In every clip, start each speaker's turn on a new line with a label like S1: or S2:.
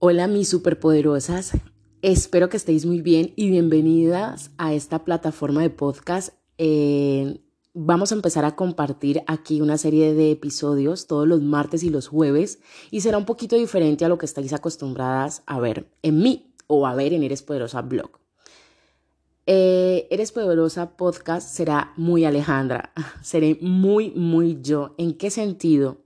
S1: Hola mis superpoderosas, espero que estéis muy bien y bienvenidas a esta plataforma de podcast. Eh, vamos a empezar a compartir aquí una serie de episodios todos los martes y los jueves y será un poquito diferente a lo que estáis acostumbradas a ver en mí o a ver en Eres Poderosa blog. Eh, Eres Poderosa podcast será muy Alejandra, seré muy, muy yo. ¿En qué sentido?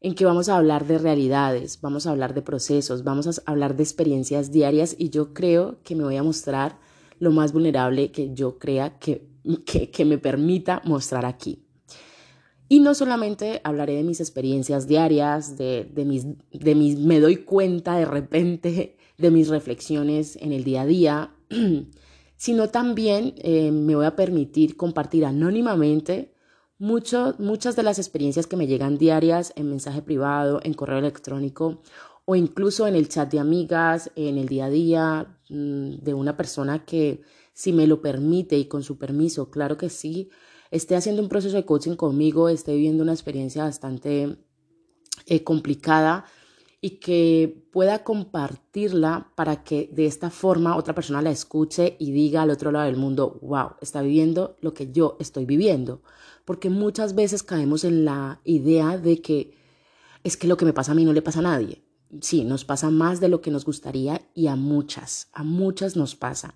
S1: En que vamos a hablar de realidades, vamos a hablar de procesos, vamos a hablar de experiencias diarias y yo creo que me voy a mostrar lo más vulnerable que yo crea que, que, me permita mostrar aquí. Y no solamente hablaré de mis experiencias diarias, de, de, mis, de mis, me doy cuenta de repente de mis reflexiones en el día a día, sino también eh, me voy a permitir compartir anónimamente muchas de las experiencias que me llegan diarias en mensaje privado, en correo electrónico o incluso en el chat de amigas, en el día a día mm, de una persona que si me lo permite y con su permiso, claro que sí, esté haciendo un proceso de coaching conmigo, esté viviendo una experiencia bastante eh, complicada y que pueda compartirla para que de esta forma otra persona la escuche y diga al otro lado del mundo, wow, está viviendo lo que yo estoy viviendo porque muchas veces caemos en la idea de que es que lo que me pasa a mí no le pasa a nadie. Sí, nos pasa más de lo que nos gustaría y a muchas, a muchas nos pasa.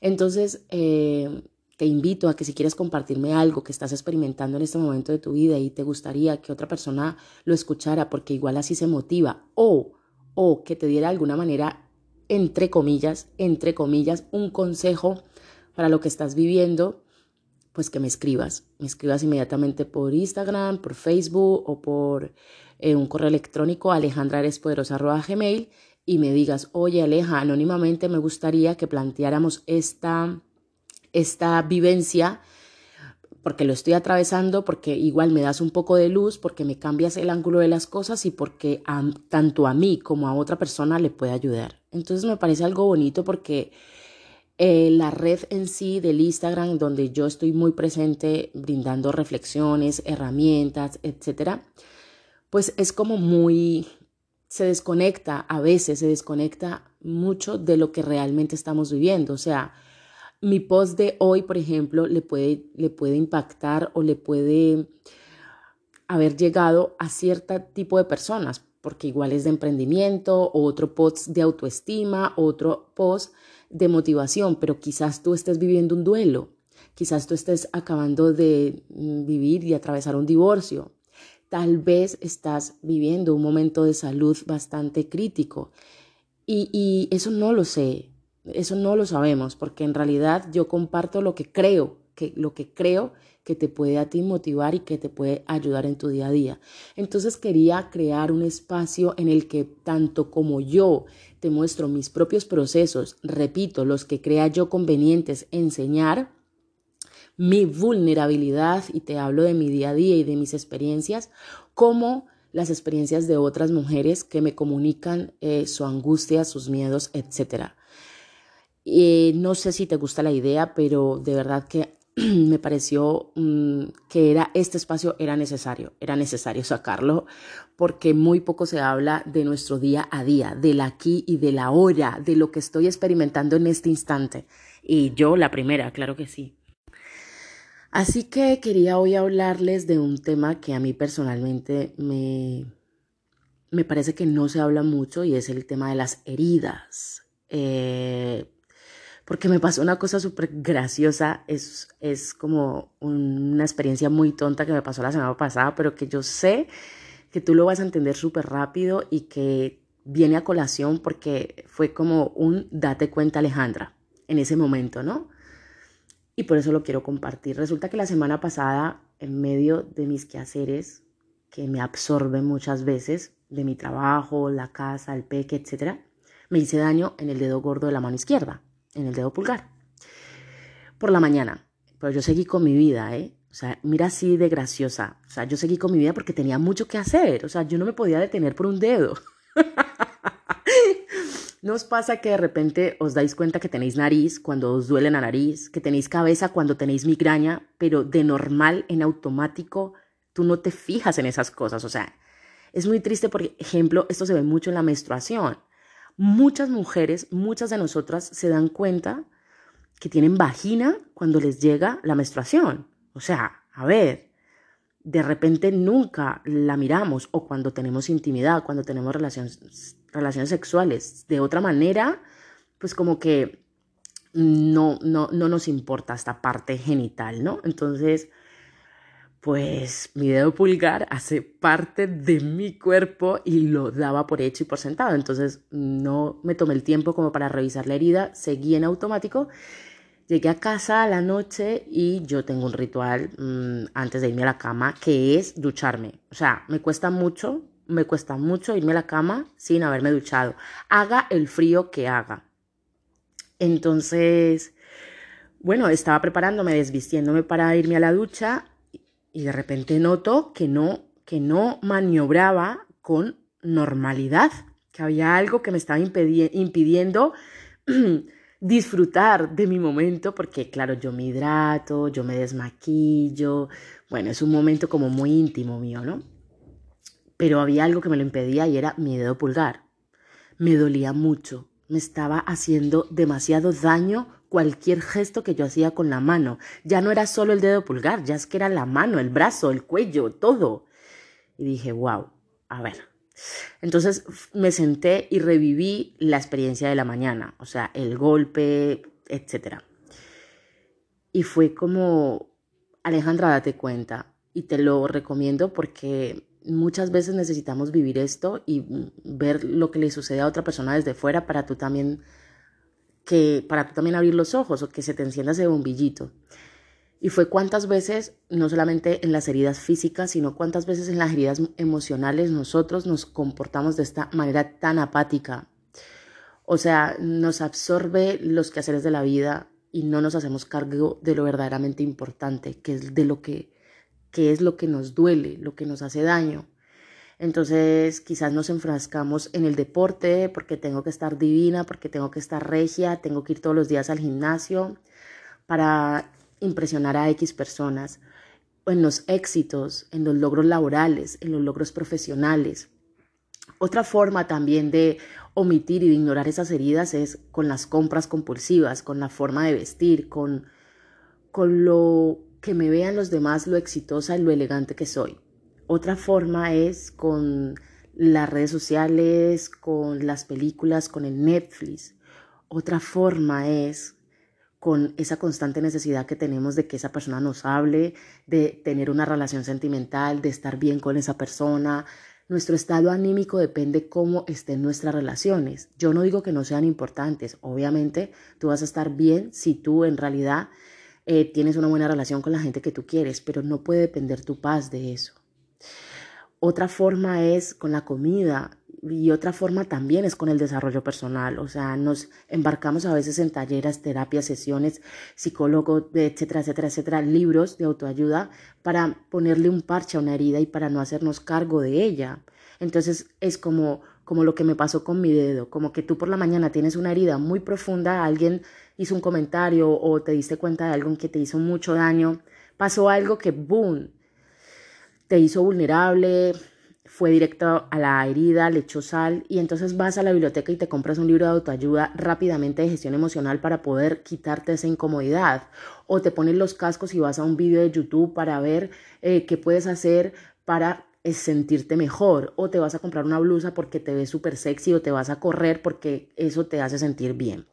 S1: Entonces, eh, te invito a que si quieres compartirme algo que estás experimentando en este momento de tu vida y te gustaría que otra persona lo escuchara porque igual así se motiva o, o que te diera de alguna manera, entre comillas, entre comillas, un consejo para lo que estás viviendo, pues que me escribas. Me escribas inmediatamente por Instagram, por Facebook o por eh, un correo electrónico alejandraerespoderosa.gmail y me digas, oye Aleja, anónimamente me gustaría que planteáramos esta, esta vivencia porque lo estoy atravesando, porque igual me das un poco de luz, porque me cambias el ángulo de las cosas y porque tanto a mí como a otra persona le puede ayudar. Entonces me parece algo bonito porque eh, la red en sí del Instagram, donde yo estoy muy presente brindando reflexiones, herramientas, etcétera, pues es como muy, se desconecta, a veces se desconecta mucho de lo que realmente estamos viviendo. O sea, mi post de hoy, por ejemplo, le puede, le puede impactar o le puede haber llegado a cierto tipo de personas, porque igual es de emprendimiento, otro post de autoestima, otro post de motivación, pero quizás tú estés viviendo un duelo, quizás tú estés acabando de mm, vivir y atravesar un divorcio, tal vez estás viviendo un momento de salud bastante crítico. Y, y eso no lo sé, eso no lo sabemos, porque en realidad yo comparto lo que creo, que lo que creo que te puede a ti motivar y que te puede ayudar en tu día a día. Entonces quería crear un espacio en el que tanto como yo te muestro mis propios procesos, repito, los que crea yo convenientes enseñar, mi vulnerabilidad y te hablo de mi día a día y de mis experiencias, como las experiencias de otras mujeres que me comunican eh, su angustia, sus miedos, etc. Eh, no sé si te gusta la idea, pero de verdad que me pareció mm, que era este espacio era necesario, era necesario sacarlo porque muy poco se habla de nuestro día a día, del aquí y de la hora, de lo que estoy experimentando en este instante. Y yo la primera, claro que sí. Así que quería hoy hablarles de un tema que a mí personalmente me, me parece que no se habla mucho y es el tema de las heridas. Eh, porque me pasó una cosa súper graciosa, es, es como una experiencia muy tonta que me pasó la semana pasada, pero que yo sé que tú lo vas a entender súper rápido y que viene a colación porque fue como un date cuenta Alejandra en ese momento, ¿no? Y por eso lo quiero compartir. Resulta que la semana pasada, en medio de mis quehaceres, que me absorben muchas veces, de mi trabajo, la casa, el peque, etc., me hice daño en el dedo gordo de la mano izquierda en el dedo pulgar. Por la mañana. Pero yo seguí con mi vida, ¿eh? O sea, mira así de graciosa. O sea, yo seguí con mi vida porque tenía mucho que hacer. O sea, yo no me podía detener por un dedo. ¿No os pasa que de repente os dais cuenta que tenéis nariz cuando os duele la nariz, que tenéis cabeza cuando tenéis migraña, pero de normal, en automático, tú no te fijas en esas cosas? O sea, es muy triste, por ejemplo, esto se ve mucho en la menstruación. Muchas mujeres, muchas de nosotras se dan cuenta que tienen vagina cuando les llega la menstruación. O sea, a ver, de repente nunca la miramos o cuando tenemos intimidad, cuando tenemos relaciones, relaciones sexuales. De otra manera, pues como que no, no, no nos importa esta parte genital, ¿no? Entonces, pues mi dedo pulgar hace parte de mi cuerpo y lo daba por hecho y por sentado. Entonces no me tomé el tiempo como para revisar la herida, seguí en automático. Llegué a casa a la noche y yo tengo un ritual mm, antes de irme a la cama que es ducharme. O sea, me cuesta mucho, me cuesta mucho irme a la cama sin haberme duchado. Haga el frío que haga. Entonces, bueno, estaba preparándome, desvistiéndome para irme a la ducha y de repente noto que no, que no maniobraba con normalidad, que había algo que me estaba impidiendo disfrutar de mi momento, porque claro, yo me hidrato, yo me desmaquillo, bueno, es un momento como muy íntimo mío, ¿no? Pero había algo que me lo impedía y era mi dedo pulgar. Me dolía mucho, me estaba haciendo demasiado daño cualquier gesto que yo hacía con la mano. Ya no era solo el dedo pulgar, ya es que era la mano, el brazo, el cuello, todo. Y dije, wow, a ver. Entonces me senté y reviví la experiencia de la mañana, o sea, el golpe, etc. Y fue como, Alejandra, date cuenta. Y te lo recomiendo porque muchas veces necesitamos vivir esto y ver lo que le sucede a otra persona desde fuera para tú también que para tú también abrir los ojos o que se te encienda ese bombillito. Y fue cuántas veces, no solamente en las heridas físicas, sino cuántas veces en las heridas emocionales nosotros nos comportamos de esta manera tan apática. O sea, nos absorbe los quehaceres de la vida y no nos hacemos cargo de lo verdaderamente importante, que es de lo que, que es lo que nos duele, lo que nos hace daño. Entonces quizás nos enfrascamos en el deporte porque tengo que estar divina, porque tengo que estar regia, tengo que ir todos los días al gimnasio para impresionar a X personas, o en los éxitos, en los logros laborales, en los logros profesionales. Otra forma también de omitir y de ignorar esas heridas es con las compras compulsivas, con la forma de vestir, con, con lo que me vean los demás, lo exitosa y lo elegante que soy. Otra forma es con las redes sociales, con las películas, con el Netflix. Otra forma es con esa constante necesidad que tenemos de que esa persona nos hable, de tener una relación sentimental, de estar bien con esa persona. Nuestro estado anímico depende cómo estén nuestras relaciones. Yo no digo que no sean importantes. Obviamente tú vas a estar bien si tú en realidad eh, tienes una buena relación con la gente que tú quieres, pero no puede depender tu paz de eso. Otra forma es con la comida y otra forma también es con el desarrollo personal. O sea, nos embarcamos a veces en talleres, terapias, sesiones, psicólogos, etcétera, etcétera, etcétera, libros de autoayuda para ponerle un parche a una herida y para no hacernos cargo de ella. Entonces es como, como lo que me pasó con mi dedo, como que tú por la mañana tienes una herida muy profunda, alguien hizo un comentario o te diste cuenta de algo que te hizo mucho daño, pasó algo que, boom, te hizo vulnerable, fue directo a la herida, le echó sal y entonces vas a la biblioteca y te compras un libro de autoayuda rápidamente de gestión emocional para poder quitarte esa incomodidad. O te pones los cascos y vas a un video de YouTube para ver eh, qué puedes hacer para eh, sentirte mejor. O te vas a comprar una blusa porque te ves súper sexy o te vas a correr porque eso te hace sentir bien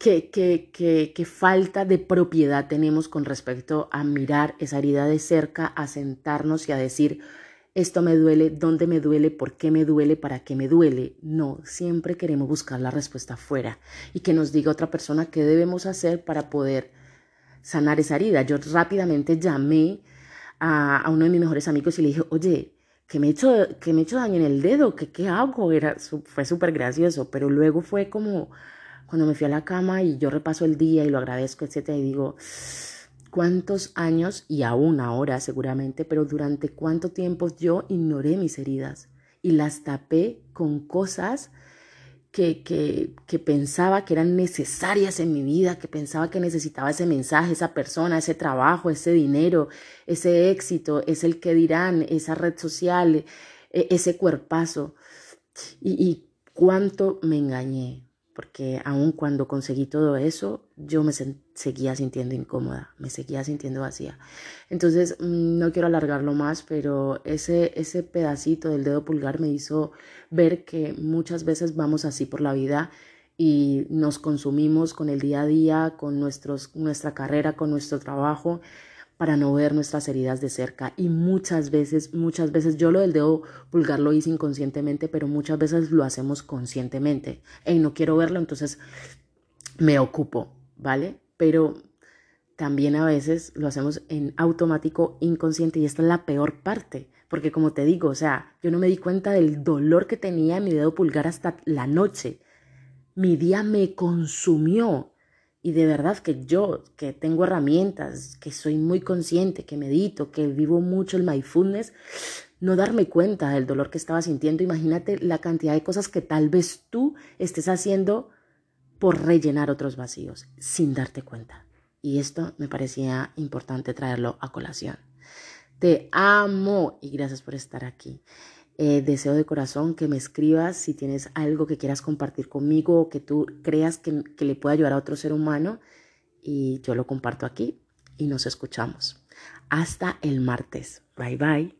S1: qué, falta de propiedad tenemos con respecto a mirar esa herida de cerca, a sentarnos y a decir, esto me duele, dónde me duele, por qué me duele, para qué me duele. No, siempre queremos buscar la respuesta afuera y que nos diga otra persona qué debemos hacer para poder sanar esa herida. Yo rápidamente llamé a, uno de mis mejores amigos y le dije, oye, que me he hecho, que daño en el dedo, ¿qué, qué hago? Era, fue súper gracioso, pero luego fue como cuando me fui a la cama y yo repaso el día y lo agradezco, etcétera, y digo, ¿cuántos años, y aún ahora seguramente, pero durante cuánto tiempo yo ignoré mis heridas y las tapé con cosas que, que, pensaba que eran necesarias en mi vida, que pensaba que necesitaba ese mensaje, esa persona, ese trabajo, ese dinero, ese éxito, es el que dirán, esa red social, e, ese cuerpazo. Y cuánto me engañé, porque aun cuando conseguí todo eso, yo me seguía sintiendo incómoda, me seguía sintiendo vacía. Entonces, mm, no quiero alargarlo más, pero ese, ese pedacito del dedo pulgar me hizo ver que muchas veces vamos así por la vida y nos consumimos con el día a día, con nuestros, nuestra carrera, con nuestro trabajo para no ver nuestras heridas de cerca. Y muchas veces, muchas veces, yo lo del dedo pulgar lo hice inconscientemente, pero muchas veces lo hacemos conscientemente. Y no quiero verlo, entonces me ocupo, ¿vale? Pero también a veces lo hacemos en automático, inconsciente, y esta es la peor parte. Porque como te digo, o sea, yo no me di cuenta del dolor que tenía en mi dedo pulgar hasta la noche. Mi día me consumió y de verdad que yo, que tengo herramientas, que soy muy consciente, que medito, que vivo mucho el mindfulness, no darme cuenta del dolor que estaba sintiendo. Imagínate la cantidad de cosas que tal vez tú estés haciendo por rellenar otros vacíos sin darte cuenta. Y esto me parecía importante traerlo a colación. Te amo y gracias por estar aquí. Eh, deseo de corazón que me escribas si tienes algo que quieras compartir conmigo o que tú creas que, que le pueda ayudar a otro ser humano y yo lo comparto aquí y nos escuchamos. Hasta el martes. Bye bye.